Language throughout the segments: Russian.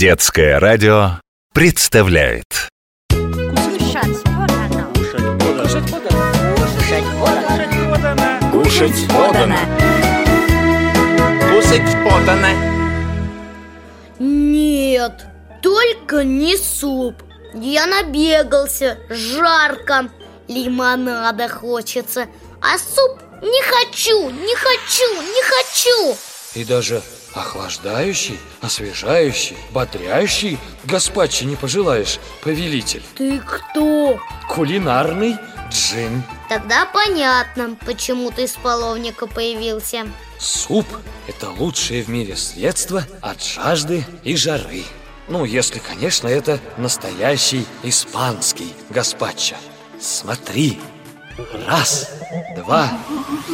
Детское радио представляет Кушать подано. Кушать подано. Кушать подано. Кушать подано. Кушать подано. Нет, только не суп Я набегался, жарко Лимонада хочется А суп не хочу, не хочу, не хочу И даже охлаждающий, освежающий, бодрящий Гаспачо не пожелаешь, повелитель. Ты кто? Кулинарный джин. Тогда понятно, почему ты с половника появился. Суп – это лучшее в мире средство от жажды и жары. Ну, если, конечно, это настоящий испанский гаспачо Смотри. Раз, два,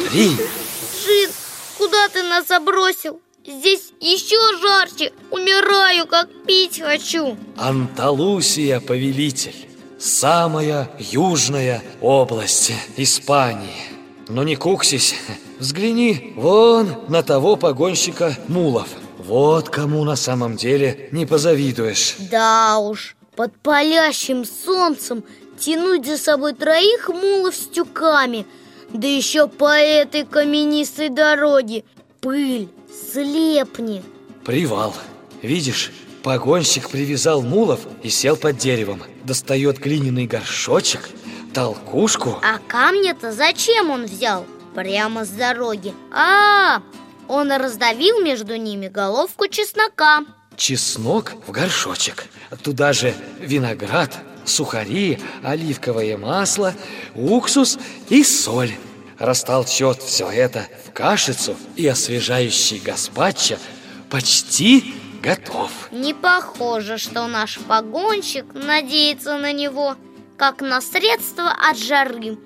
три. Джин, куда ты нас забросил? Здесь еще жарче. Умираю, как пить хочу. Анталусия, повелитель. Самая южная область Испании. Но не куксись, взгляни вон на того погонщика мулов. Вот кому на самом деле не позавидуешь. Да уж, под палящим солнцем Тянуть за собой троих мулов с тюками Да еще по этой каменистой дороге. Пыль, слепни. Привал. Видишь, погонщик привязал мулов и сел под деревом. Достает глиняный горшочек, толкушку. А камня-то зачем он взял? Прямо с дороги. А, он раздавил между ними головку чеснока. Чеснок в горшочек. Туда же виноград, сухари, оливковое масло, уксус и соль Растолчет все это в кашицу И освежающий гаспачо почти готов. Не похоже, что наш погонщик надеется на него Как на средство от жары.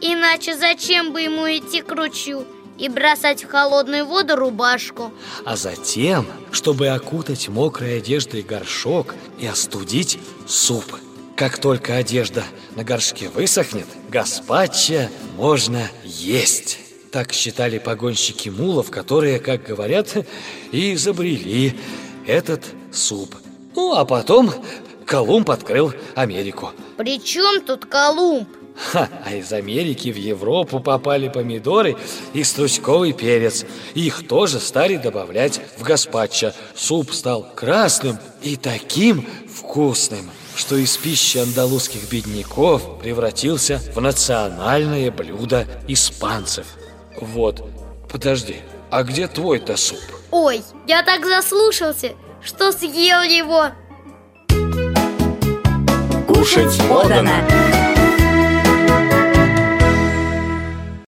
Иначе зачем бы ему идти к ручью И бросать в холодную воду рубашку? А затем, чтобы окутать мокрой одеждой горшок и остудить суп Как только одежда на горшке высохнет, гаспачо можно есть Так считали погонщики мулов, которые, как говорят, и изобрели этот суп Ну, а потом Колумб открыл Америку При чем тут Колумб? Ха, а из Америки в Европу попали помидоры и стручковый перец. Их тоже стали добавлять в гаспачо. Суп стал красным и таким вкусным, что из пищи андалузских бедняков превратился в национальное блюдо испанцев. Вот, подожди, а где твой-то суп? Ой, я так заслушался, что съел его Кушать подано.